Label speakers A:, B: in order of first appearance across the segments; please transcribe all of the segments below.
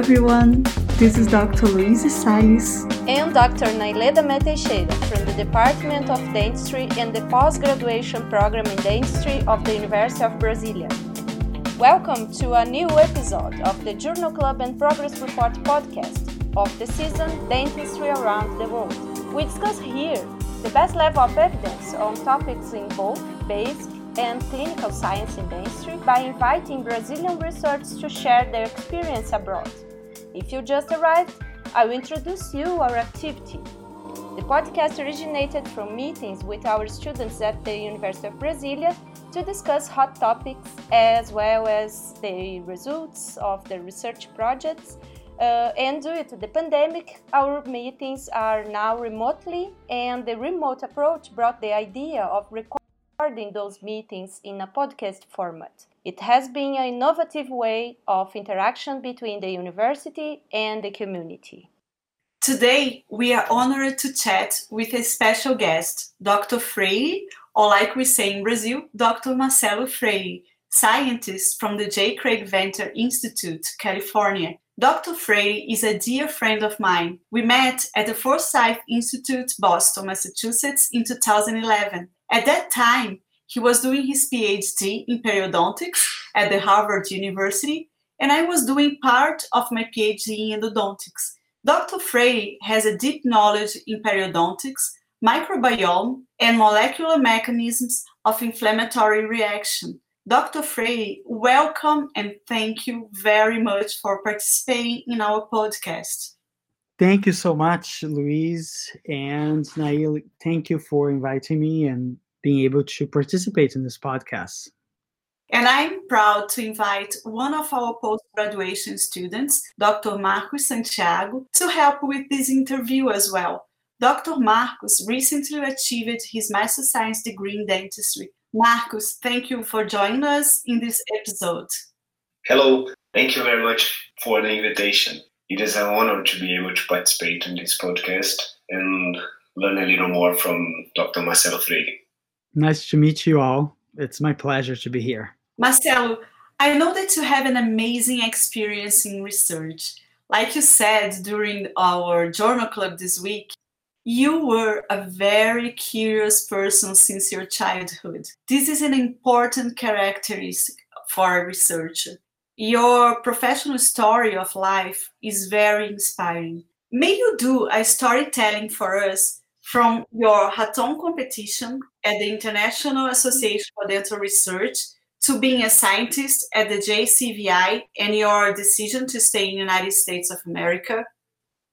A: everyone. This is Dr. Loise Salles
B: and Dr. Nailê Damé-Teixeira from the Department of Dentistry and the Postgraduation Program in Dentistry of the University of Brasilia. Welcome to a new episode of the Journal Club and Progress Report podcast of the season Dentistry Around the World. We discuss here the best level of evidence on topics in both basic and clinical science in dentistry by inviting Brazilian researchers to share their experience abroad. If you just arrived, I will introduce you our activity. The podcast originated from meetings with our students at the University of Brasilia to discuss hot topics as well as the results of the research projects. Uh, and due to the pandemic, our meetings are now remotely, and the remote approach brought the idea of recording recording those meetings in a podcast format. It has been an innovative way of interaction between the university and the community.
C: Today, we are honored to chat with a special guest, Dr. Freire, or like we say in Brazil, Dr. Marcelo Freire, scientist from the J. Craig Venter Institute, California. Dr. Freire is a dear friend of mine. We met at the Forsyth Institute, Boston, Massachusetts in 2011 at that time, he was doing his PhD in periodontics at the Harvard University, and I was doing part of my PhD in endodontics. Dr. Freire has a deep knowledge in periodontics, microbiome, and molecular mechanisms of inflammatory reaction. Dr. Freire, welcome and thank you very much for participating in our podcast.
D: Thank you so much, Loise and Nailê. Thank you for inviting me and being able to participate in this podcast.
C: And I'm proud to invite one of our post graduation students, Dr. Marcos Santiago, to help with this interview as well. Dr. Marcos recently achieved his Master's Science degree in dentistry. Marcos, thank you for joining us in this episode.
E: Hello, thank you very much for the invitation. It is an honor to be able to participate in this podcast and learn a little more from Dr. Marcelo Freire.
D: Nice to meet you all. It's my pleasure to be here.
C: Marcelo, I know that you have an amazing experience in research. Like you said during our journal club this week, you were a very curious person since your childhood. This is an important characteristic for a researcher. Your professional story of life is very inspiring. May you do a storytelling for us from your hackathon competition at the International Association for Dental Research to being a scientist at the JCVI and your decision to stay in the United States of America?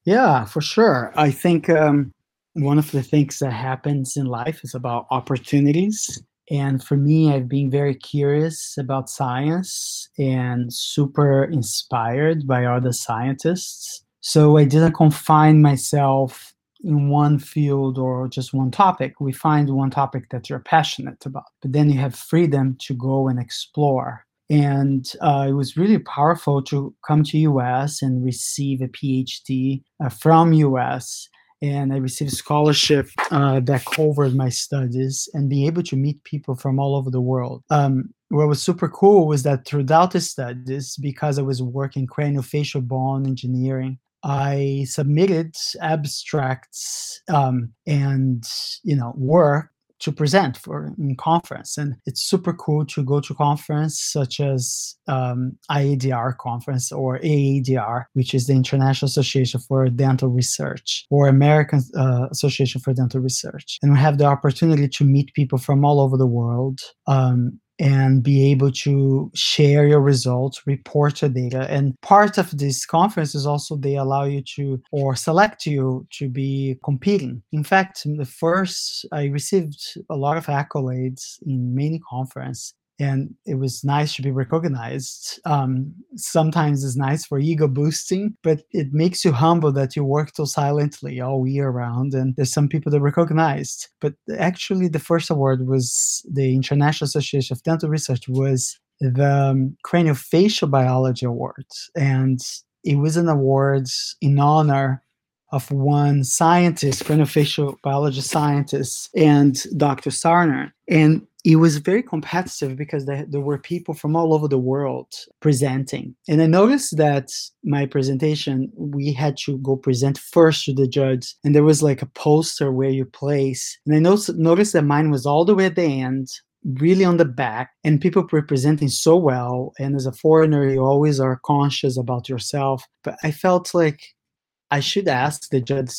D: Yeah, for sure. I think um, one of the things that happens in life is about opportunities. And for me, I've been very curious about science and super inspired by other scientists. So I didn't confine myself in one field or just one topic. We find one topic that you're passionate about, but then you have freedom to go and explore. And uh, it was really powerful to come to US and receive a PhD uh, from US and I received a scholarship uh, that covered my studies and being able to meet people from all over the world. Um, what was super cool was that throughout the studies, because I was working craniofacial bone engineering, I submitted abstracts um, and you know work to present for in conference. And it's super cool to go to conference such as um, IADR conference or AADR which is the International Association for Dental Research or American uh, Association for Dental Research. And we have the opportunity to meet people from all over the world um, and be able to share your results, report your data. And part of this conference is also they allow you to or select you to be competing. In fact, the first I received a lot of accolades in many conferences and it was nice to be recognized. Um, sometimes it's nice for ego boosting, but it makes you humble that you work so silently all year round. And there's some people that recognized. But actually, the first award was the International Association of Dental Research was the um, Craniofacial Biology Award, and it was an award in honor of one scientist, craniofacial biology scientist, and Dr. Sarner. And it was very competitive because there, were people from all over the world presenting. And I noticed that my presentation, we had to go present first to the judge. And there was like a poster where you place. And I noticed, noticed that mine was all the way at the end, really on the back, and people were presenting so well. And as a foreigner, you always are conscious about yourself. But I felt like I should ask the judge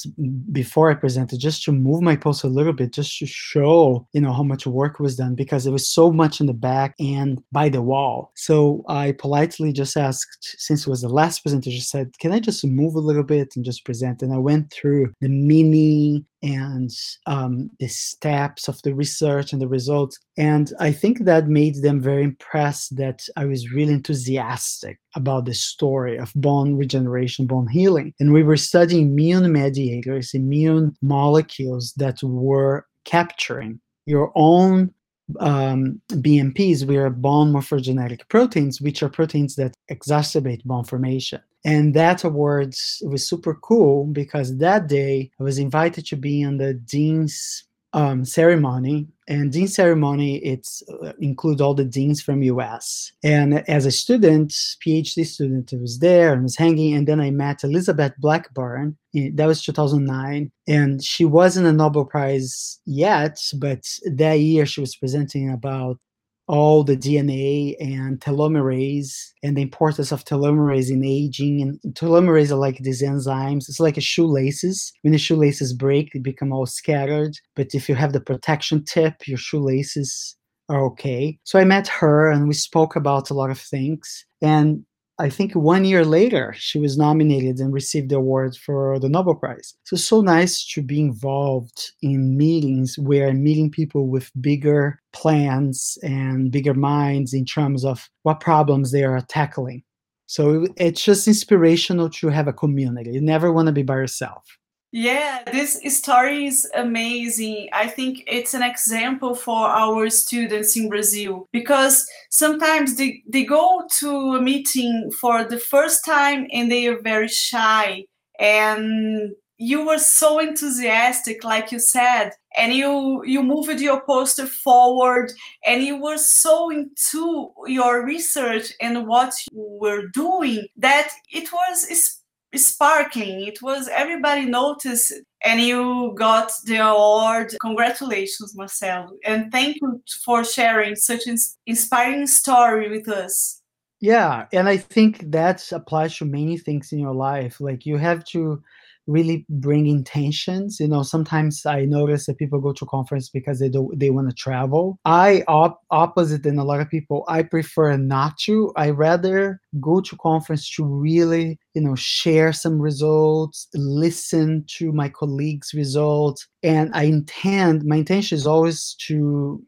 D: before I presented just to move my post a little bit, just to show, you know, how much work was done because it was so much in the back and by the wall. So I politely just asked, since it was the last presentation, said, can I just move a little bit and just present? And I went through the mini and um, the steps of the research and the results. And I think that made them very impressed that I was really enthusiastic about the story of bone regeneration, bone healing. And we were studying immune mediators, immune molecules that were capturing your own um, BMPs, we are bone morphogenetic proteins, which are proteins that exacerbate bone formation. And that awards was super cool because that day I was invited to be on the dean's um, ceremony. And dean ceremony it's uh, include all the deans from us and as a student phd student I was there and was hanging. And then i met elizabeth blackburn that was 2009 and she wasn't a nobel prize yet but that year she was presenting about all the DNA and telomerase and the importance of telomerase in aging. And telomerase are like these enzymes. It's like a shoelaces. When the shoelaces break, they become all scattered. But if you have the protection tip, your shoelaces are okay. So I met her and we spoke about a lot of things. And I think one year later, she was nominated and received the award for the Nobel Prize. So so nice to be involved in meetings where I'm meeting people with bigger plans and bigger minds in terms of what problems they are tackling. So it's just inspirational to have a community. You never want to be by yourself.
C: Yeah, this story is amazing. I think it's an example for our students in Brazil because sometimes they, they go to a meeting for the first time and they are very shy. And you were so enthusiastic, like you said, and you you moved your poster forward and you were so into your research and what you were doing that it was sparkling. It was everybody noticed and you got the award. Congratulations, Marcelo. And thank you for sharing such an inspiring story with us.
D: Yeah, and I think that applies to many things in your life. Like you have to really bring intentions. You know, sometimes I notice that people go to conference because they do they want to travel. I op- opposite than a lot of people. I prefer not to. I rather go to conference to really, you know, share some results, listen to my colleagues' results, and I intend. My intention is always to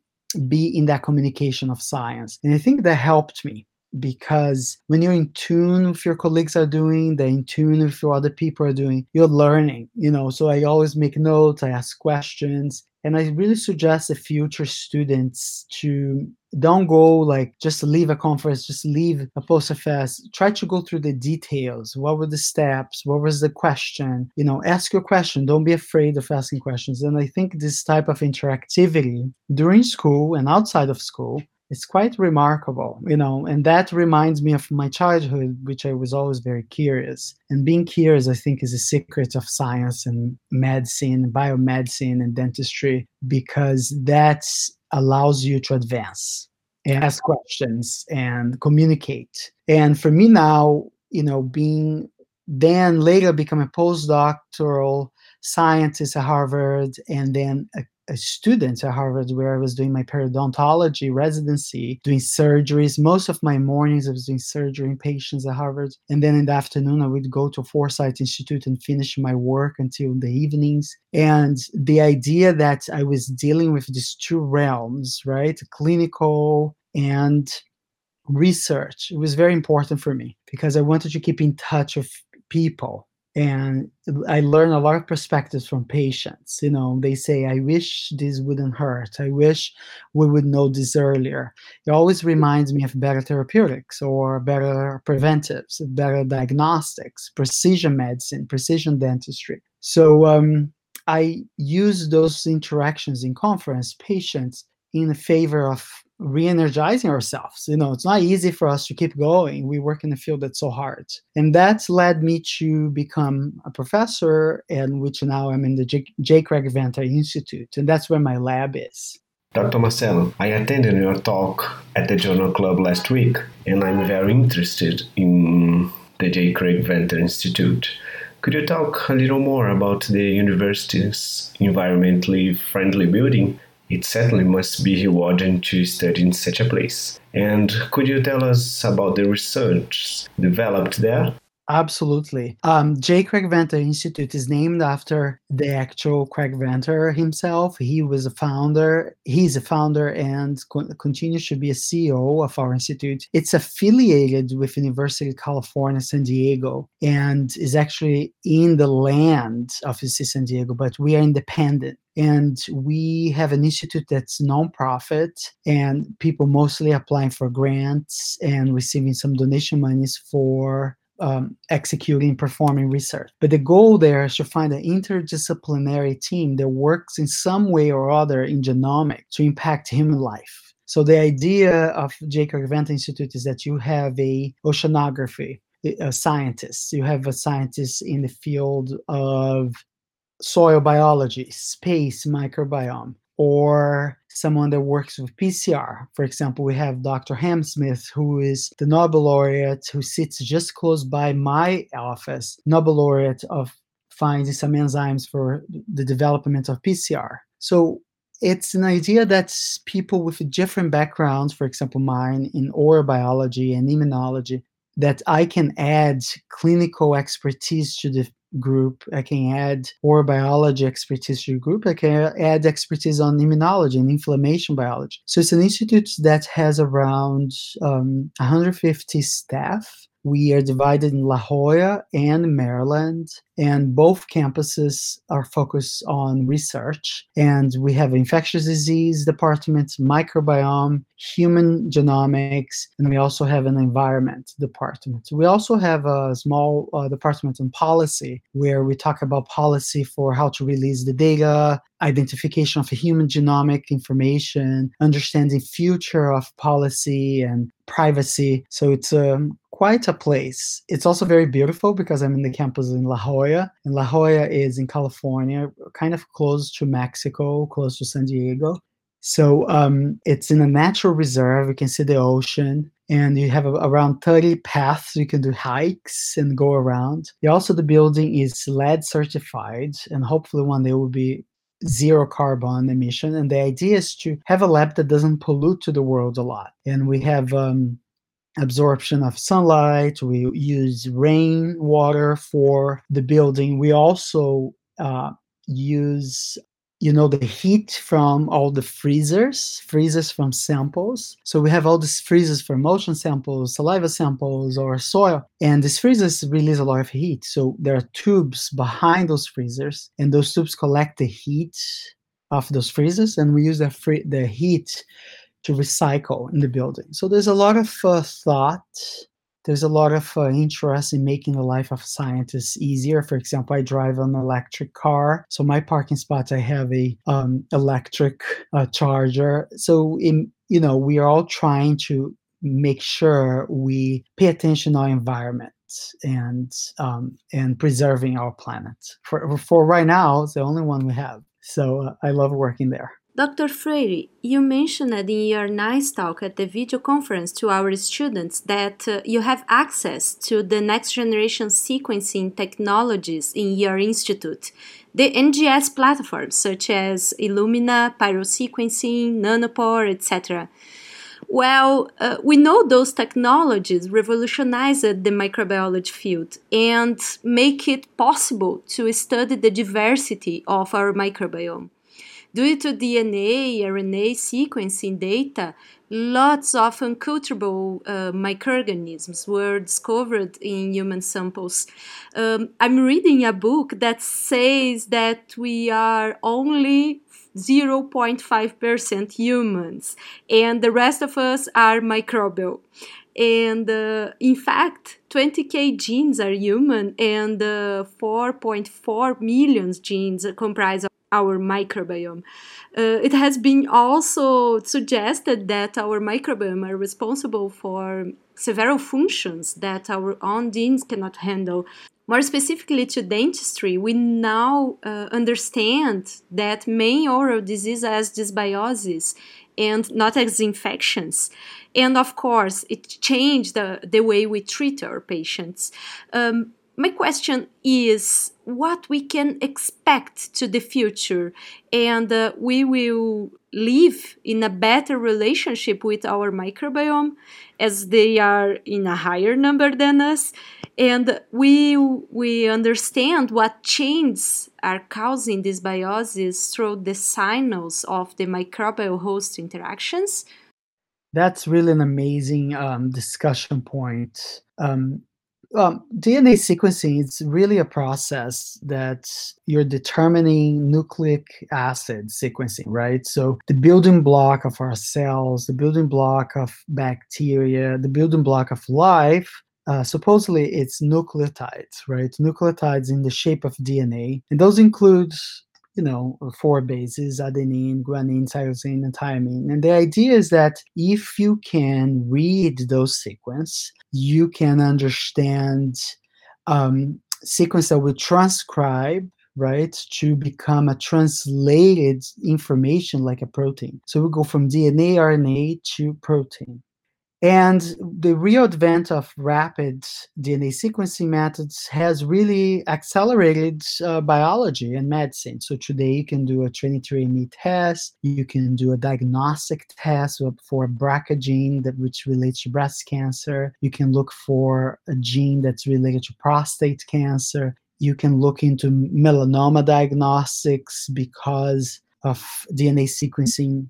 D: be in that communication of science, and I think that helped me because when you're in tune with your colleagues are doing they're in tune with what other people are doing you're learning you know? So i always make notes i ask questions and i really suggest the future students to don't go like just leave a conference just leave a poster fest. Try to go through the details. What were the steps? What was the question? You know ask your question. Don't be afraid of asking questions. And i think this type of interactivity during school and outside of school it's quite remarkable, you know, and that reminds me of my childhood, which I was always very curious. And being curious, I think, is a secret of science and medicine, biomedicine, and dentistry, because that allows you to advance and ask questions and communicate. And for me now, you know, being then later become a postdoctoral scientist at Harvard and then a a student at Harvard where I was doing my periodontology residency, doing surgeries. Most of my mornings I was doing surgery in patients at Harvard. And then in the afternoon, I would go to Forsyth Institute and finish my work until the evenings. And the idea that I was dealing with these two realms, right? Clinical and research, it was very important for me because I wanted to keep in touch with people and i learn a lot of perspectives from patients you know they say i wish this wouldn't hurt. I wish we would know this earlier. It always reminds me of better therapeutics or better preventives better diagnostics precision medicine precision dentistry. So um, i use those interactions in conference patients in favor of re-energizing ourselves. You know it's not easy for us to keep going. We work in a field that's so hard. And that's led me to become a professor and which now i'm in the j, j. craig venter institute. And that's where my lab is.
E: Dr marcelo i attended your talk at the journal club last week and i'm very interested in the j. Craig venter institute. Could you talk a little more about the university's environmentally friendly building it certainly must be rewarding to study in such a place. And could you tell us about the research developed there?
D: Absolutely. Um, J. Craig Venter Institute is named after the actual Craig Venter himself. He was a founder. He's a founder and co- continues to be a CEO of our institute. It's affiliated with University of California, San Diego, and is actually in the land of UC San Diego, but we are independent and we have an institute that's nonprofit and people mostly applying for grants and receiving some donation monies for um, executing performing research but the goal there is to find an interdisciplinary team that works in some way or other in genomics to impact human life so the idea of J. Venter Institute is that you have a oceanography a scientist. You have a scientist in the field of soil biology, space microbiome, or someone that works with PCR. For example, we have Dr. Ham Smith, who is the Nobel laureate who sits just close by my office, Nobel laureate of finding some enzymes for the development of PCR. So it's an idea that people with different backgrounds, for example, mine in oral biology and immunology, that I can add clinical expertise to the group. I can add or biology expertise to the group. I can add expertise on immunology and inflammation biology. So it's an institute that has around um, 150 staff we are divided in La Jolla and Maryland, and both campuses are focused on research. And we have infectious disease department, microbiome, human genomics, and we also have an environment department. We also have a small uh, department on policy where we talk about policy for how to release the data, identification of human genomic information, understanding future of policy and privacy. So it's um, quite a place. It's also very beautiful because I'm in the campus in La Jolla, and La Jolla is in California, kind of close to Mexico, close to San Diego. So um, it's in a natural reserve. You can see the ocean, and you have around 30 paths you can do hikes and go around. Also, the building is LEED certified, and hopefully one day will be zero carbon emission. And the idea is to have a lab that doesn't pollute to the world a lot. And we have um, absorption of sunlight. We use rainwater for the building. We also uh, use you know the heat from all the freezers freezers from samples so we have all these freezers for motion samples saliva samples or soil and these freezers release a lot of heat so there are tubes behind those freezers and those tubes collect the heat of those freezers and we use the, free, the heat to recycle in the building. So there's a lot of uh, thought. There's a lot of uh, interest in making the life of scientists easier. For example, I drive an electric car, so my parking spot I have a um, electric uh, charger. So in you know we are all trying to make sure we pay attention to our environment and um, and preserving our planet. For for right now, it's the only one we have. So uh, I love working there.
B: Dr. Freire, you mentioned in your NICE talk at the video conference to our students that uh, you have access to the next generation sequencing technologies in your institute, the NGS platforms such as Illumina, pyrosequencing, nanopore, etc. Well, uh, we know those technologies revolutionized the microbiology field and make it possible to study the diversity of our microbiome. Due to DNA, RNA sequencing data, lots of unculturable uh, microorganisms were discovered in human samples. Um, I'm reading a book that says that we are only 0.5% humans and the rest of us are microbial and uh, in fact 20k genes are human and uh, 4.4 million genes comprise our microbiome. Uh, it has been also suggested that our microbiome are responsible for several functions that our own genes cannot handle. More specifically to dentistry, we now uh, understand that main oral disease as dysbiosis and not as infections. And of course, it changed the, the way we treat our patients. Um, my question is what we can expect to the future. And uh, we will live in a better relationship with our microbiome as they are in a higher number than us. And we we understand what changes are causing dysbiosis through the signals of the microbial host interactions.
D: That's really an amazing um, discussion point. Um, um, DNA sequencing is really a process that you're determining nucleic acid sequencing, right? So the building block of our cells, the building block of bacteria, the building block of life. Uh, supposedly it's nucleotides, right? Nucleotides in the shape of DNA, and those include you know, four bases, adenine, guanine, tyrosine, and thymine. And the idea is that if you can read those sequence, you can understand um, sequence that will transcribe right to become a translated information like a protein so we go from dna rna to protein and the real advent of rapid DNA sequencing methods has really accelerated uh, biology and medicine. So today you can do a 23andMe test, you can do a diagnostic test for a BRCA gene that which relates to breast cancer. You can look for a gene that's related to prostate cancer. You can look into melanoma diagnostics because of DNA sequencing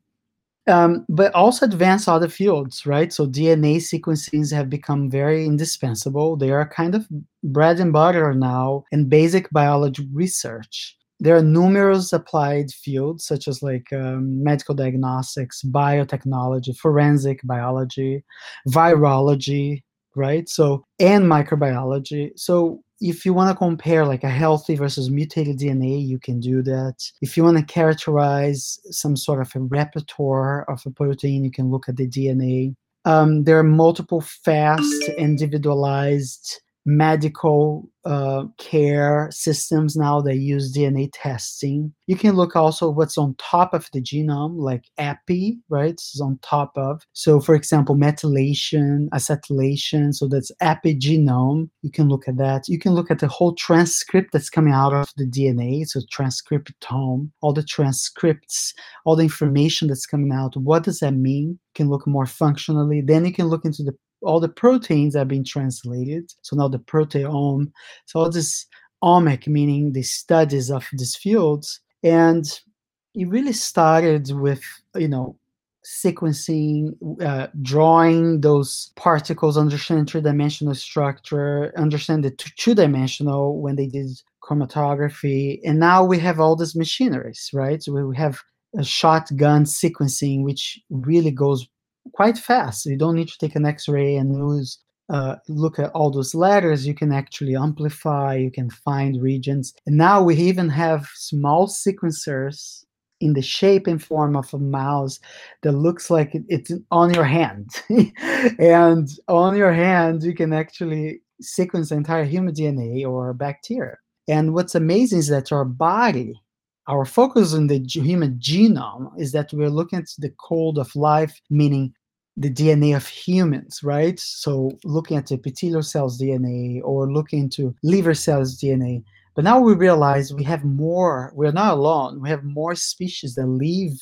D: um, but also advance other fields, right? So DNA sequencings have become very indispensable. They are kind of bread and butter now in basic biology research. There are numerous applied fields, such as like um, medical diagnostics, biotechnology, forensic biology, virology, right? So, and microbiology. So, if you want to compare like a healthy versus mutated DNA, you can do that. If you want to characterize some sort of a repertoire of a protein, you can look at the DNA. Um, there are multiple fast, individualized medical uh, care systems now that use DNA testing. You can look also what's on top of the genome, like epi, right? This is on top of. So, for example, methylation, acetylation. So that's epigenome. You can look at that. You can look at the whole transcript that's coming out of the DNA. So transcriptome, all the transcripts, all the information that's coming out. What does that mean? You can look more functionally. Then you can look into the all the proteins are being translated. So now the proteome. So all this omic, meaning the studies of these fields. And it really started with, you know, sequencing, uh, drawing those particles, understand three-dimensional structure, understand the two-dimensional when they did chromatography. And now we have all these machineries, right? So we have a shotgun sequencing, which really goes quite fast. You don't need to take an X-ray and use uh, look at all those letters. You can actually amplify. You can find regions. And now we even have small sequencers in the shape and form of a mouse that looks like it's on your hand. and on your hand, you can actually sequence entire human DNA or bacteria. And what's amazing is that our body our focus in the human genome is that we're looking at the code of life, meaning the DNA of humans, right? So looking at the epithelial cells DNA or looking into liver cells DNA. But now we realize we have more, we're not alone. We have more species that live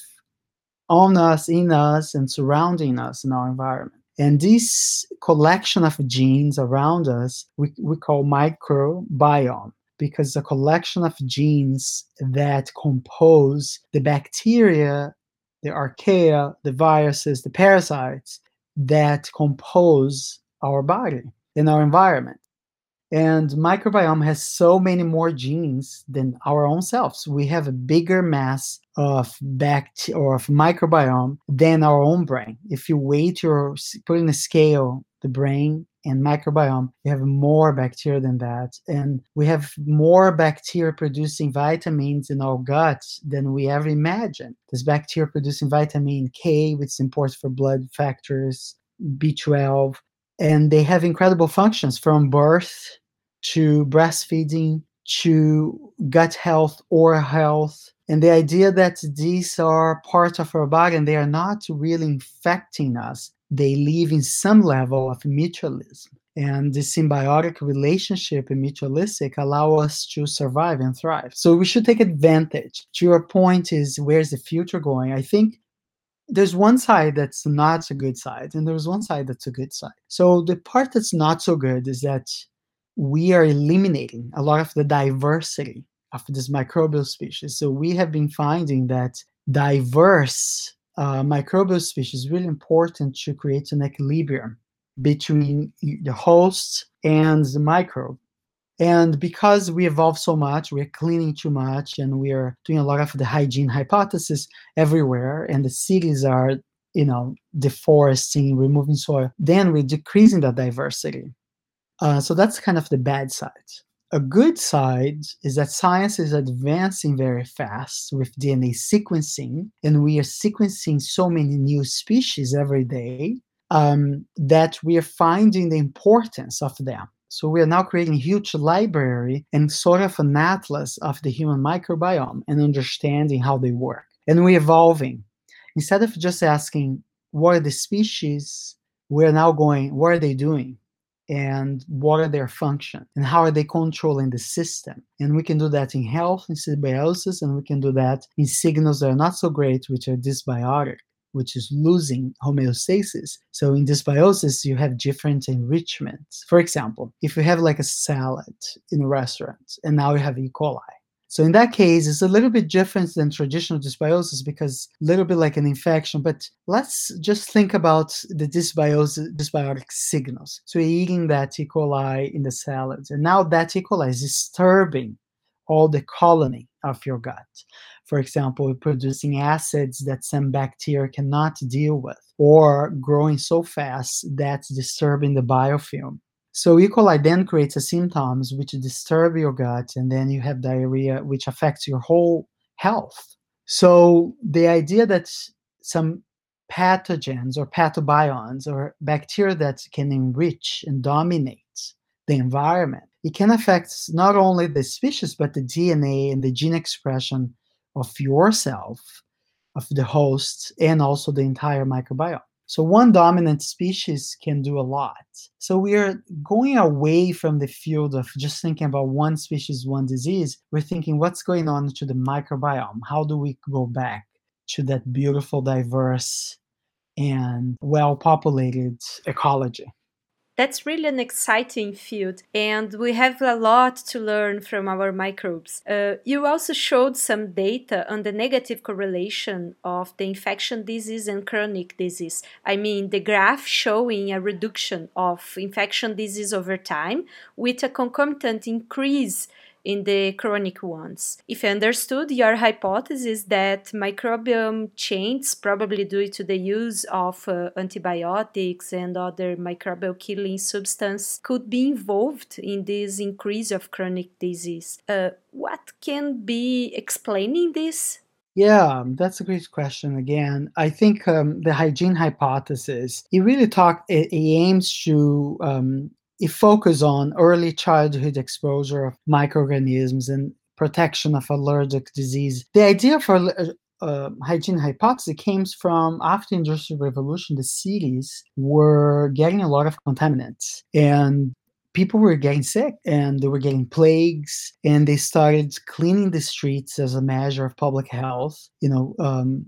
D: on us, in us, and surrounding us in our environment. And this collection of genes around us, we, we call microbiome because the collection of genes that compose the bacteria, the archaea, the viruses, the parasites that compose our body and our environment. And microbiome has so many more genes than our own selves. We have a bigger mass of bacteria or of microbiome than our own brain. If you weight your put in a scale the brain and microbiome, we have more bacteria than that. And we have more bacteria producing vitamins in our gut than we ever imagined. This bacteria producing vitamin K, which is important for blood factors, B12, and they have incredible functions from birth to breastfeeding to gut health, oral health. And the idea that these are part of our body and they are not really infecting us, they live in some level of mutualism. And the symbiotic relationship and mutualistic allow us to survive and thrive. So we should take advantage. To your point is where's the future going? I think there's one side that's not a good side, and there's one side that's a good side. So the part that's not so good is that we are eliminating a lot of the diversity of this microbial species. So we have been finding that diverse uh, microbial species is really important to create an equilibrium between the host and the microbe. And because we evolve so much, we're cleaning too much, and we are doing a lot of the hygiene hypothesis everywhere, and the cities are, you know, deforesting, removing soil, then we're decreasing the diversity. Uh, so that's kind of the bad side. A good side is that science is advancing very fast with DNA sequencing, and we are sequencing so many new species every day um, that we are finding the importance of them. So we are now creating a huge library and sort of an atlas of the human microbiome and understanding how they work. And we're evolving. Instead of just asking, what are the species? We're now going, what are they doing? And what are their function and how are they controlling the system. And we can do that in health in symbiosis and we can do that in signals that are not so great which are dysbiotic which is losing homeostasis. So in dysbiosis you have different enrichments. For example if you have like a salad in a restaurant and now you have e. coli so in that case, it's a little bit different than traditional dysbiosis because a little bit like an infection. But let's just think about the dysbiosis, dysbiotic signals. So you're eating that E. coli in the salad, and now that E. coli is disturbing all the colony of your gut. For example, producing acids that some bacteria cannot deal with, or growing so fast that's disturbing the biofilm. So E. coli then creates a symptoms which disturb your gut, and then you have diarrhea, which affects your whole health. So the idea that some pathogens or pathobionts or bacteria that can enrich and dominate the environment, it can affect not only the species but the DNA and the gene expression of yourself, of the host, and also the entire microbiome. So one dominant species can do a lot. So we are going away from the field of just thinking about one species, one disease. We're thinking what's going on to the microbiome? How do we go back to that beautiful, diverse, and well populated ecology?
B: That's really an exciting field, and we have a lot to learn from our microbes. Uh, you also showed some data on the negative correlation of the infection disease and chronic disease. I mean, the graph showing a reduction of infection disease over time with a concomitant increase in the chronic ones. If I understood your hypothesis that microbiome changes, probably due to the use of uh, antibiotics and other microbial killing substance, could be involved in this increase of chronic disease. Uh, what can be explaining this?
D: Yeah, that's a great question. Again, I think um, the hygiene hypothesis it really talk it, it aims to um, it focuses on early childhood exposure of microorganisms and protection of allergic disease. The idea for uh, uh, hygiene hypothesis came from after industrial revolution the cities were getting a lot of contaminants and people were getting sick and they were getting plagues and they started cleaning the streets as a measure of public health you know um,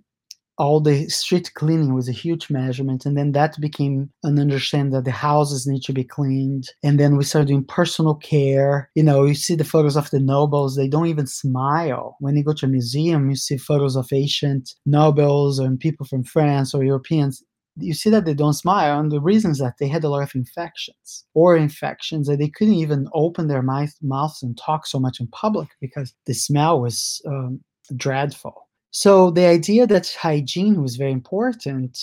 D: all the street cleaning was a huge measurement and then that became an understanding that the houses need to be cleaned. And then we started doing personal care. You know you see the photos of the nobles they don't even smile. When you go to a museum you see photos of ancient nobles and people from france or europeans. You see that they don't smile and the reason is that they had a lot of infections or infections that they couldn't even open their mouth, mouths and talk so much in public because the smell was um, dreadful so the idea that hygiene was very important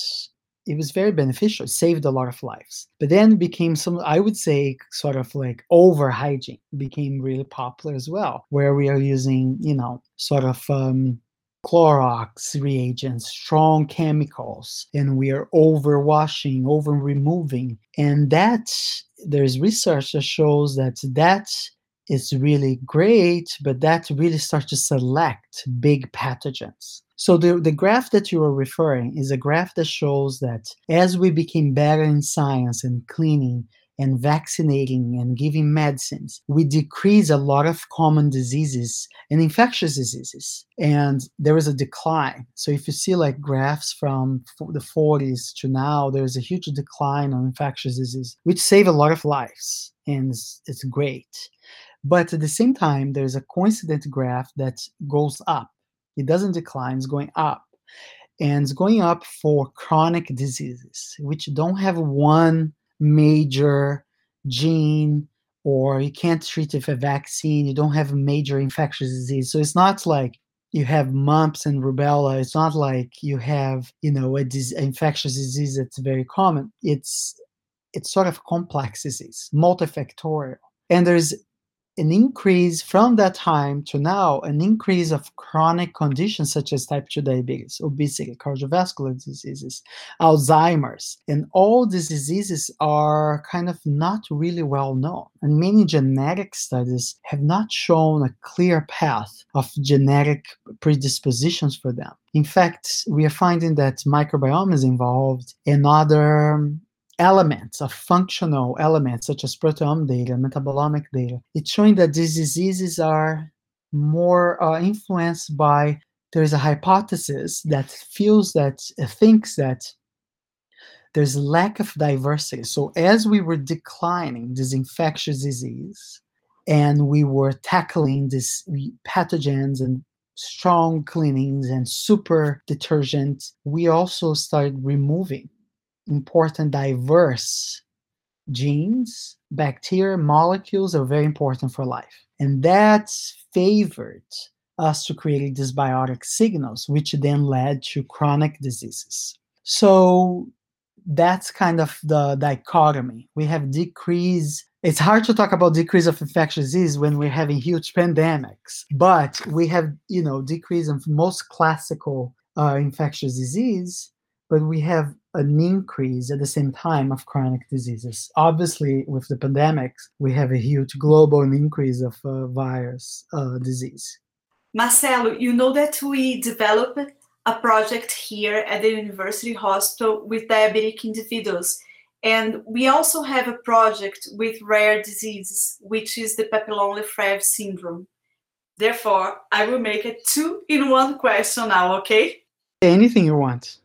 D: it was very beneficial. It saved a lot of lives. But then it became some, I would say, sort of like over hygiene became really popular as well, where we are using, you know, sort of um, Clorox reagents, strong chemicals, and we are over washing, over removing. And that, there's research that shows that that is really great, but that really starts to select big pathogens. So the, the graph that you are referring is a graph that shows that as we became better in science and cleaning and vaccinating and giving medicines, we decrease a lot of common diseases and infectious diseases. And there is a decline. So if you see like graphs from the 40s to now, there's a huge decline on infectious disease, which save a lot of lives. And it's, it's great. But at the same time, there's a coincident graph that goes up. It doesn't decline, it's going up. And it's going up for chronic diseases, which don't have one major gene or you can't treat with a vaccine, you don't have a major infectious disease. So it's not like you have mumps and rubella. It's not like you have, you know, a dis- infectious disease that's very common. It's it's sort of complex disease, multifactorial. And there's an increase from that time to now, an increase of chronic conditions such as type 2 diabetes, obesity, cardiovascular diseases, Alzheimer's. And all these diseases are kind of not really well known. And many genetic studies have not shown a clear path of genetic predispositions for them. In fact, we are finding that microbiome is involved in other elements of functional elements such as proteome data, metabolomic data. It's showing that these diseases are more uh, influenced by there is a hypothesis that feels that uh, thinks that there's lack of diversity. So as we were declining this infectious disease and we were tackling these pathogens and strong cleanings and super detergents, we also started removing important diverse genes, bacteria, molecules are very important for life. And that favored us to create dysbiotic signals, which then led to chronic diseases. So that's kind of the dichotomy. We have decrease. It's hard to talk about decrease of infectious disease when we're having huge pandemics, but we have, you know, decrease of most classical uh, infectious disease, but we have an increase at the same time of chronic diseases. Obviously, with the pandemics, we have a huge global increase of uh, virus uh, disease.
C: Marcelo, you know that we developed a project here at the University Hospital with diabetic individuals. And we also have a project with rare diseases, which is the Papillon-Lefèvre syndrome. Therefore, I will make it two in one question now, okay?
D: Anything you want.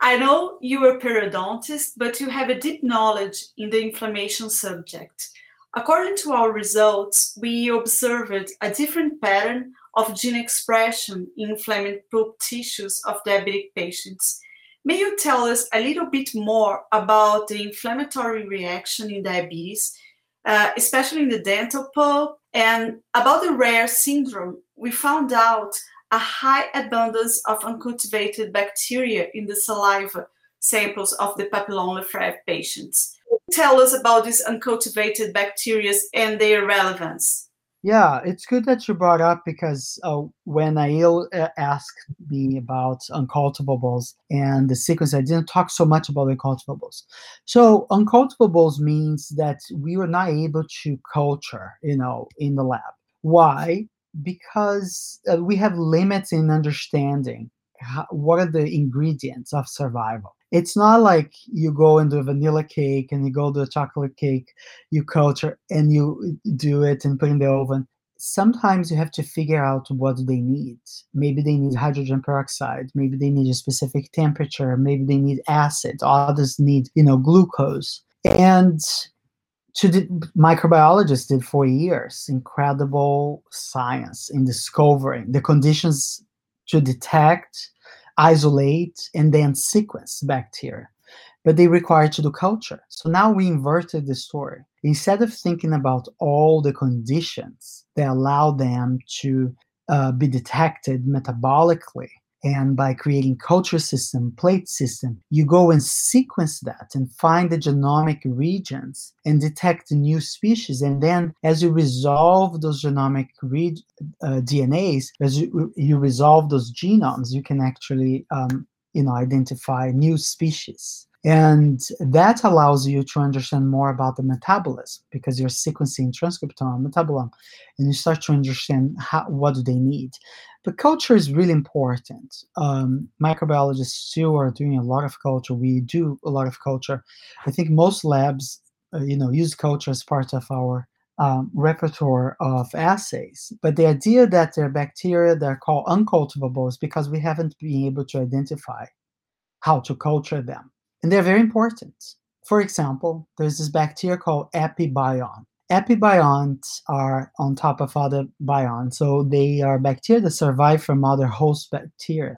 C: I know you are a periodontist, but you have a deep knowledge in the inflammation subject. According to our results, we observed a different pattern of gene expression in inflamed pulp tissues of diabetic patients. May you tell us a little bit more about the inflammatory reaction in diabetes, uh, especially in the dental pulp, and about the rare syndrome? We found out a high abundance of uncultivated bacteria in the saliva samples of the Papillon-Lefèvre patients. Tell us about these uncultivated bacteria and their relevance.
D: Yeah, it's good that you brought up because uh, when Ail uh, asked me about uncultivables and the sequence, I didn't talk so much about the uncultivables. So uncultivables means that we were not able to culture, you know, in the lab. Why? Because uh, we have limits in understanding how, what are the ingredients of survival. It's not like you go into a vanilla cake and you go to a chocolate cake, you culture and you do it and put in the oven. Sometimes you have to figure out what they need. Maybe they need hydrogen peroxide. Maybe they need a specific temperature. Maybe they need acid. Others need, you know, glucose. And to the microbiologists did for years incredible science in discovering the conditions to detect isolate and then sequence bacteria. But they require to do culture. So now we inverted the story. Instead of thinking about all the conditions that allow them to uh, be detected metabolically and by creating culture system plate system you go and sequence that and find the genomic regions and detect new species. And then as you resolve those genomic re- uh, dnas as you, you resolve those genomes you can actually um, you know identify new species and that allows you to understand more about the metabolism because you're sequencing transcriptome metabolome and you start to understand how, what do they need but culture is really important. Um, microbiologists still are doing a lot of culture. We do a lot of culture. I think most labs, uh, you know, use culture as part of our um, repertoire of assays. But the idea that there are bacteria that are called uncultivable is because we haven't been able to identify how to culture them. And they're very important. For example, there's this bacteria called Epibion epibionts are on top of other bions. So they are bacteria that survive from other host bacteria.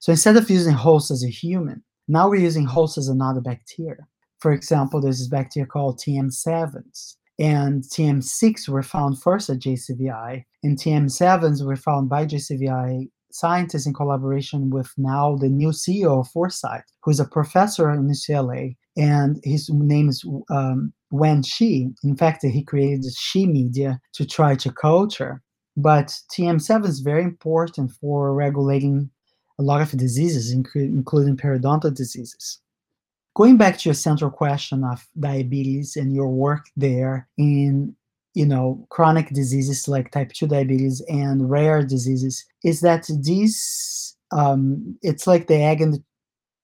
D: So instead of using host as a human, now we're using host as another bacteria. For example, there's this bacteria called TM7s. And TM6 were found first at JCVI, and TM7s were found by JCVI scientists in collaboration with now the new CEO of Forsyth, who's a professor in UCLA, and his name is um, Wen Shi. In fact, he created the Shi Media to try to culture. But TM7 is very important for regulating a lot of diseases, including periodontal diseases. Going back to your central question of diabetes and your work there in you know chronic diseases like type 2 diabetes and rare diseases is that these um, it's like the egg and the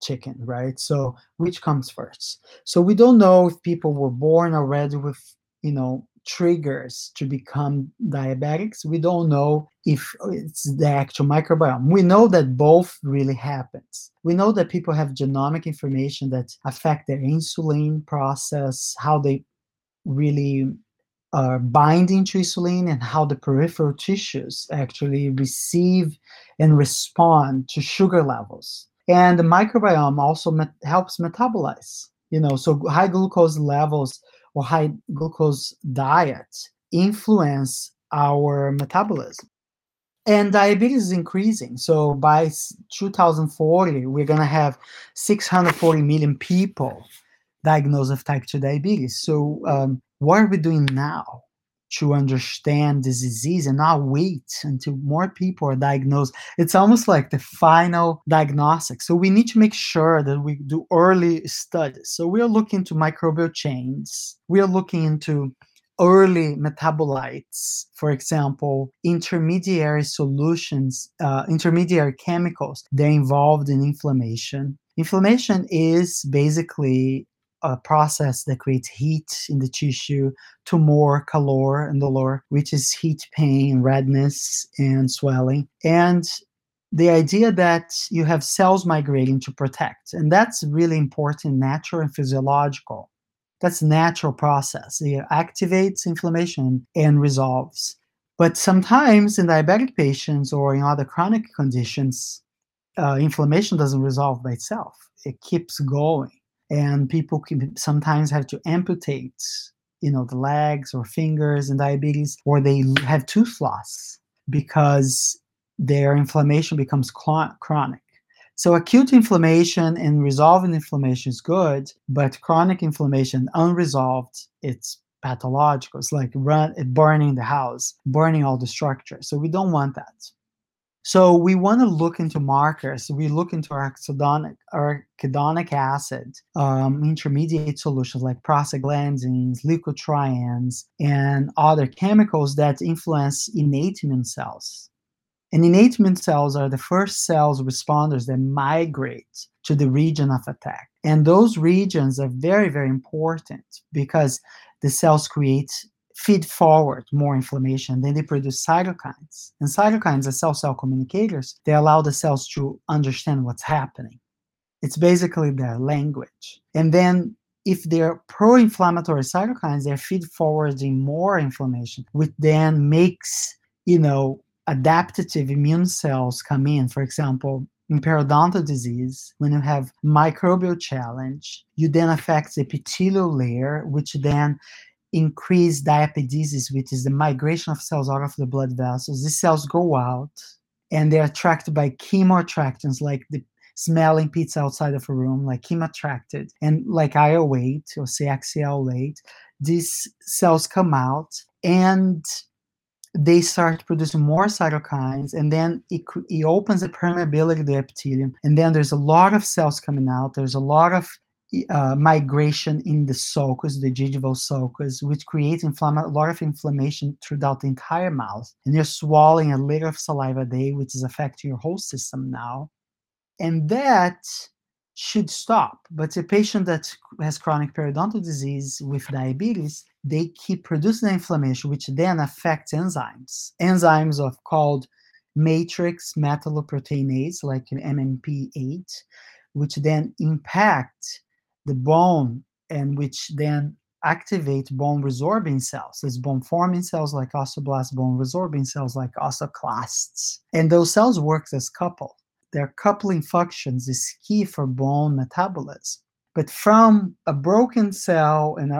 D: chicken, right? So which comes first? So we don't know if people were born already with, you know, triggers to become diabetics. We don't know if it's the actual microbiome. We know that both really happens. We know that people have genomic information that affect their insulin process, how they really are binding to insulin and how the peripheral tissues actually receive and respond to sugar levels. And the microbiome also met- helps metabolize you know so high glucose levels or high glucose diet influence our metabolism. And diabetes is increasing so by 2040 we're going to have 640 million people diagnosed with type 2 diabetes. So um, what are we doing now to understand this disease and not wait until more people are diagnosed. It's almost like the final diagnostic. So we need to make sure that we do early studies. So we are looking into microbial chains. We are looking into early metabolites, for example, intermediary solutions, uh, intermediary chemicals, they're involved in inflammation. Inflammation is basically a process that creates heat in the tissue to more calor and dolor, which is heat pain, redness, and swelling. And the idea that you have cells migrating to protect, and that's really important, natural and physiological. That's a natural process. It activates inflammation and resolves. But sometimes in diabetic patients or in other chronic conditions, uh, inflammation doesn't resolve by itself. It keeps going and people can sometimes have to amputate you know the legs or fingers in diabetes or they have tooth loss because their inflammation becomes chronic. So acute inflammation and resolving inflammation is good but chronic inflammation unresolved it's pathological. It's like run, burning the house burning all the structure. So we don't want that so we want to look into markers. We look into arachidonic, arachidonic acid, um, intermediate solutions like prostaglandins, leukotrienes, and other chemicals that influence innate immune cells. And innate immune cells are the first cells responders that migrate to the region of attack. And those regions are very, very important because the cells create feed forward more inflammation, then they produce cytokines. And cytokines are cell cell communicators. They allow the cells to understand what's happening. It's basically their language. And then if they're pro-inflammatory cytokines, they're feed forwarding more inflammation, which then makes, you know, adaptive immune cells come in. For example, in periodontal disease, when you have microbial challenge, you then affect the epithelial layer, which then increased diapedesis, which is the migration of cells out of the blood vessels. These cells go out and they're attracted by chemoattractants like the smelling pizza outside of a room, like chemoattracted, and like IL-8 or CXCL8, these cells come out and they start producing more cytokines and then it, it opens the permeability of the epithelium and then there's a lot of cells coming out there's a lot of uh, migration in the sulcus, the gingival sulcus, which creates inflama- a lot of inflammation throughout the entire mouth. And you're swallowing a liter of saliva a day, which is affecting your whole system now. And that should stop. But a patient that has chronic periodontal disease with diabetes, they keep producing inflammation, which then affects enzymes. Enzymes of called matrix metalloproteinase, like an MMP8, which then impact the bone and which then activate bone resorbing cells. There's bone forming cells like osteoblasts, bone resorbing cells like osteoclasts. And those cells work as couple their coupling functions is key for bone metabolism. But from a broken cell and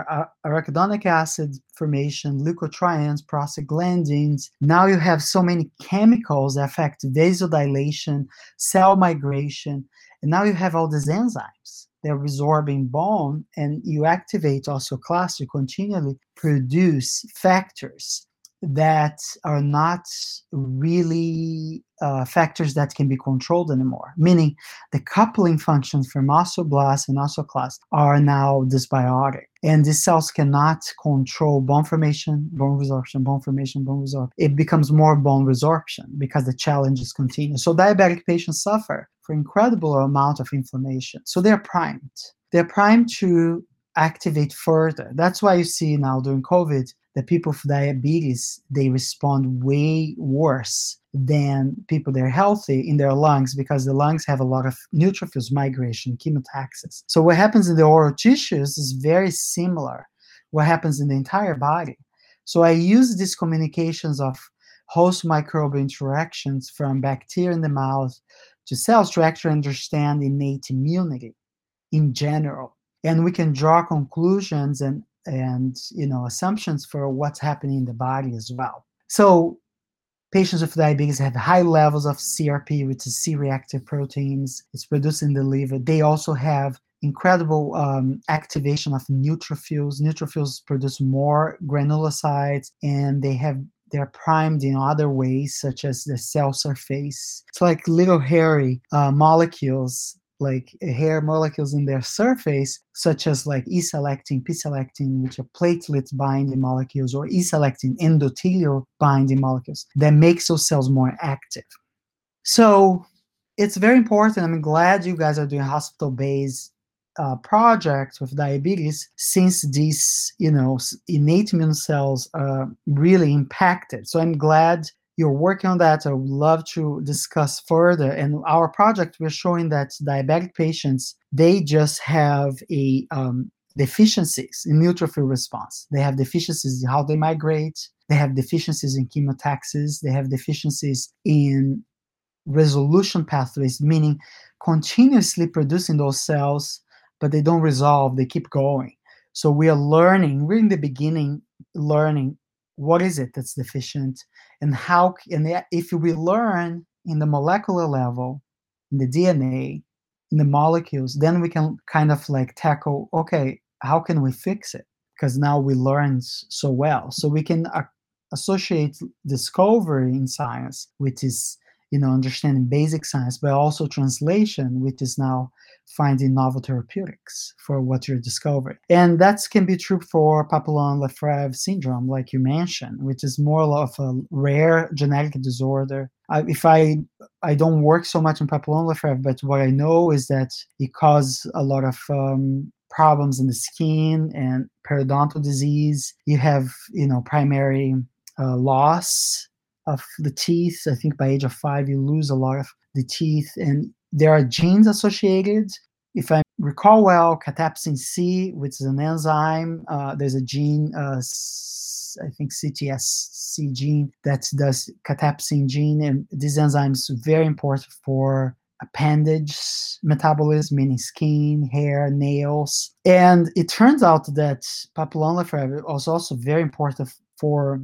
D: arachidonic acid formation, leukotrienes, prostaglandins, now you have so many chemicals that affect vasodilation, cell migration, and now you have all these enzymes. They're resorbing bone, and you activate osteoclasts to continually produce factors that are not really uh, factors that can be controlled anymore. Meaning, the coupling functions from osteoblasts and osteoclasts are now dysbiotic, and these cells cannot control bone formation, bone resorption, bone formation, bone resorption. It becomes more bone resorption because the challenges continue. So diabetic patients suffer for incredible amount of inflammation. So they're primed. They're primed to activate further. That's why you see now during COVID that people with diabetes they respond way worse than people that are healthy in their lungs because the lungs have a lot of neutrophils migration, chemotaxis. So what happens in the oral tissues is very similar what happens in the entire body. So I use these communications of host microbial interactions from bacteria in the mouth to cells to actually understand innate immunity in general. And we can draw conclusions and and you know assumptions for what's happening in the body as well. So patients with diabetes have high levels of CRP, which is C-reactive proteins. It's produced in the liver. They also have incredible um, activation of neutrophils. Neutrophils produce more granulocytes, and they have they're primed in other ways, such as the cell surface. It's like little hairy uh, molecules like hair molecules in their surface, such as like E-selectin, P-selectin, which are platelet binding molecules, or E-selectin endothelial binding molecules that makes those cells more active. So it's very important. I'm glad you guys are doing hospital-based uh, projects with diabetes since these, you know, innate immune cells are really impacted. So I'm glad you're working on that. I would love to discuss further. And our project, we're showing that diabetic patients, they just have a um, deficiencies in neutrophil response. They have deficiencies in how they migrate. They have deficiencies in chemotaxis. They have deficiencies in resolution pathways, meaning continuously producing those cells, but they don't resolve. They keep going. So we are learning. We're in the beginning, learning what is it that's deficient? And how and if we learn in the molecular level in the dna in the molecules then we can kind of like tackle okay how can we fix it? Because now we learn so well. So we can associate discovery in science which is you know understanding basic science but also translation which is now finding novel therapeutics for what you're discovering. And that can be true for Papillon-Lefèvre syndrome, like you mentioned, which is more of a rare genetic disorder. I, if I I don't work so much in Papillon-Lefèvre, but what I know is that it causes a lot of um, problems in the skin and periodontal disease. You have you know primary uh, loss of the teeth. I think by age of five you lose a lot of the teeth and there are genes associated. If I recall well, cathepsin C, which is an enzyme, uh, there's a gene, uh, I think CTSC gene that does cathepsin gene, and this enzyme is very important for appendage metabolism, meaning skin, hair, nails. And it turns out that papillon-Lefèvre is also very important for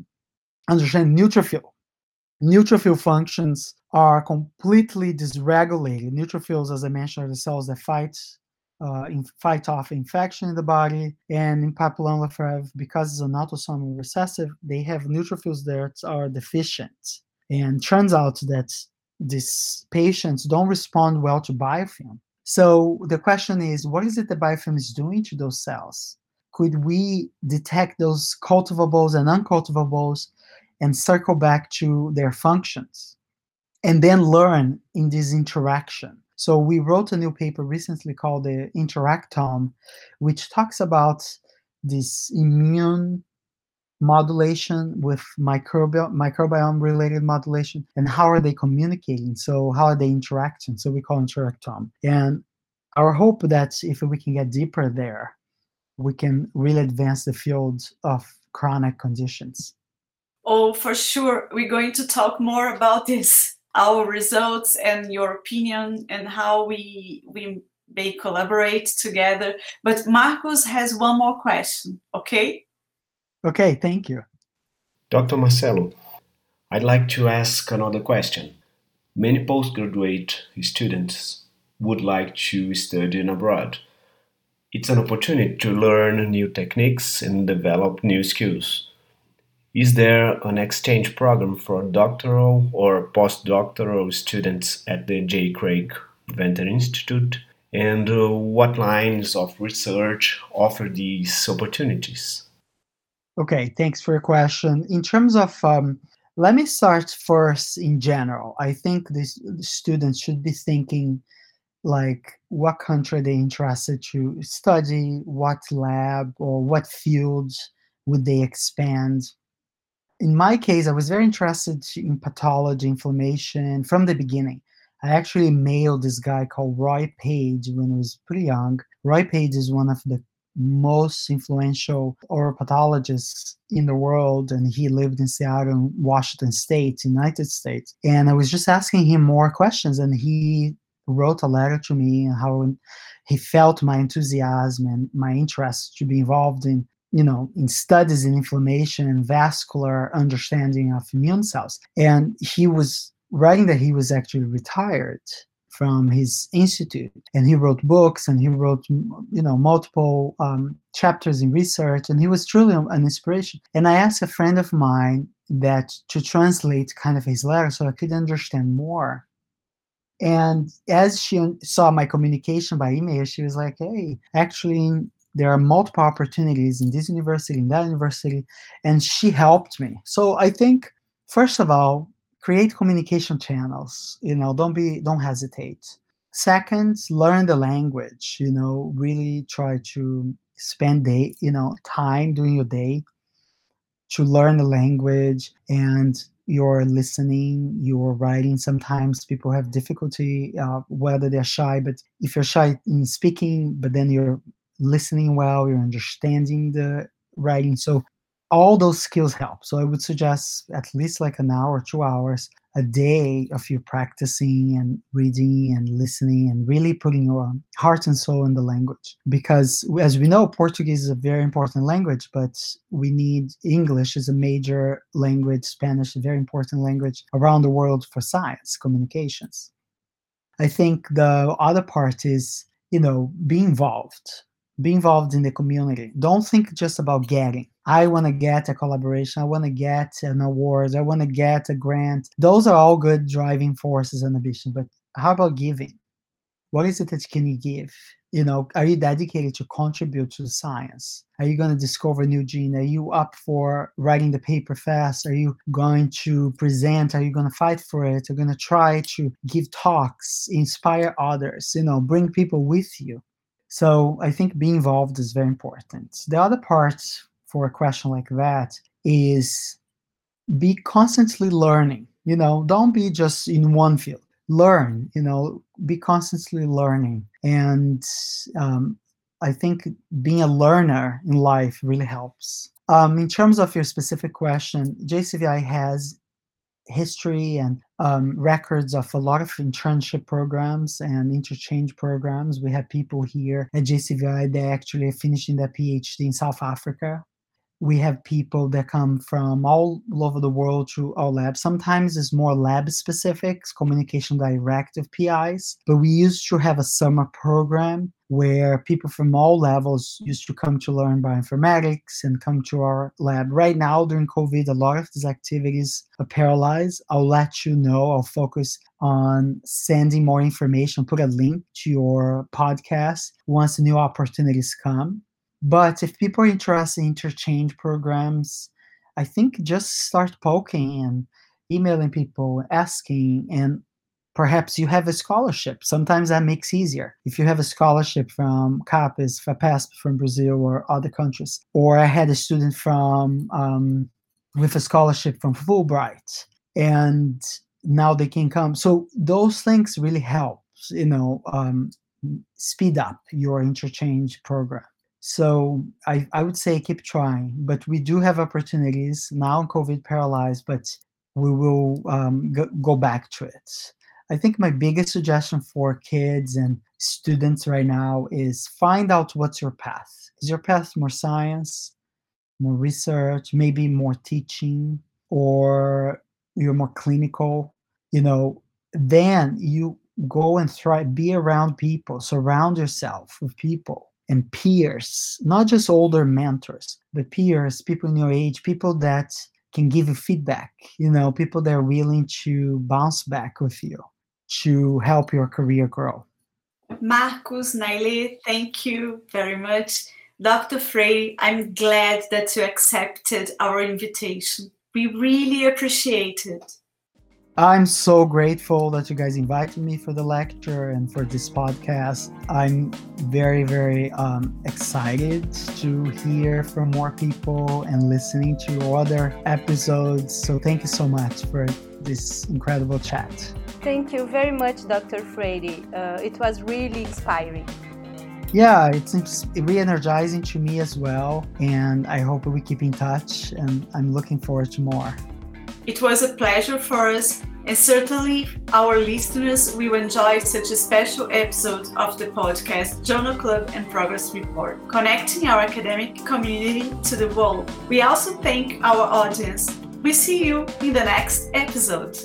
D: understanding neutrophil neutrophil functions are completely dysregulated. Neutrophils, as I mentioned, are the cells that fight uh, in, fight off infection in the body. And in papillon-Lefèvre, because it's an autosomal recessive, they have neutrophils that are deficient. And turns out that these patients don't respond well to biofilm. So the question is, what is it that biofilm is doing to those cells? Could we detect those cultivables and uncultivables and circle back to their functions? And then learn in this interaction. So we wrote a new paper recently called the Interactome, which talks about this immune modulation with microbial microbiome related modulation and how are they communicating. So how are they interacting? So we call interactome. And our hope that if we can get deeper there we can really advance the field of chronic conditions.
C: Oh for sure. We're going to talk more about this our results and your opinion and how we we may collaborate together but marcos has one more question okay
D: Okay, thank you.
E: Dr. Marcelo, I'd like to ask another question. Many postgraduate students would like to study abroad. It's an opportunity to learn new techniques and develop new skills. Is there an exchange program for doctoral or postdoctoral students at the J. Craig Venter Institute? And uh, what lines of research offer these opportunities?
D: Okay, thanks for your question. In terms of, um, let me start first in general. I think these students should be thinking like what country they interested to study, what lab or what fields would they expand. In my case, I was very interested in pathology, inflammation from the beginning. I actually mailed this guy called Roy Page when I was pretty young. Roy Page is one of the most influential oropathologist in the world and he lived in seattle washington state united states and i was just asking him more questions and he wrote a letter to me and how he felt my enthusiasm and my interest to be involved in you know in studies in inflammation and vascular understanding of immune cells. And he was writing that he was actually retired from his institute. And he wrote books and he wrote you know multiple um, chapters in research. And he was truly an inspiration. And i asked a friend of mine that to translate kind of his letter so i could understand more. And as she saw my communication by email she was like hey actually there are multiple opportunities in this university in that university and she helped me. So i think first of all create communication channels you know don't be don't hesitate. Second learn the language you know really try to spend day you know time during your day to learn the language and you're listening you're writing. Sometimes people have difficulty uh, whether they're shy but if you're shy in speaking but then you're listening well you're understanding the writing so all those skills help. So I would suggest at least like an hour, two hours a day of you practicing and reading and listening and really putting your heart and soul in the language. Because as we know, Portuguese is a very important language, but we need English is a major language, Spanish a very important language around the world for science, communications. I think the other part is, you know, be involved be involved in the community. Don't think just about getting. I want to get a collaboration. I want to get an award. I want to get a grant. Those are all good driving forces and ambition. But how about giving? What is it that you can you give? You know, are you dedicated to contribute to science? Are you going to discover a new gene? Are you up for writing the paper fast? Are you going to present? Are you going to fight for it? Are you going to try to give talks, inspire others? You know, bring people with you so I think being involved is very important. The other part for a question like that is be constantly learning. You know, don't be just in one field. Learn. You know, be constantly learning. And um, I think being a learner in life really helps. Um, in terms of your specific question, JCVI has history and um, records of a lot of internship programs and interchange programs. We have people here at JCVI that actually finished in their PhD in South Africa. We have people that come from all over the world to our lab. Sometimes it's more lab specific, communication directive PIs, but we used to have a summer program where people from all levels used to come to learn bioinformatics and come to our lab. Right now, during COVID, a lot of these activities are paralyzed. I'll let you know. I'll focus on sending more information, put a link to your podcast once new opportunities come. But if people are interested in interchange programs, I think just start poking and emailing people, asking, and perhaps you have a scholarship. Sometimes that makes easier. If you have a scholarship from CAPES, FAPESP from Brazil or other countries, or I had a student from um, with a scholarship from Fulbright, and now they can come. So those things really help, you know, um, speed up your interchange program. So I, I would say keep trying, but we do have opportunities now. COVID paralyzed, but we will um, go, go back to it. I think my biggest suggestion for kids and students right now is find out what's your path. Is your path more science, more research, maybe more teaching, or you're more clinical? You know, then you go and try be around people, surround yourself with people and peers, not just older mentors, but peers, people in your age, people that can give you feedback, you know, people that are willing to bounce back with you to help your career grow.
C: Marcos, Nailê, thank you very much. Dr. Freire, I'm glad that you accepted our invitation. We really appreciate it.
D: I'm so grateful that you guys invited me for the lecture and for this podcast. I'm very, very um, excited to hear from more people and listening to other episodes. So, thank you so much for this incredible chat.
B: Thank you very much, Dr. Freire. Uh, it was really inspiring.
D: Yeah, it's re energizing to me as well. And I hope we keep in touch. And I'm looking forward to more.
C: It was a pleasure for us, and certainly our listeners will enjoy such a special episode of the podcast Journal Club and Progress Report, connecting our academic community to the world. We also thank our audience. We see you in the next episode.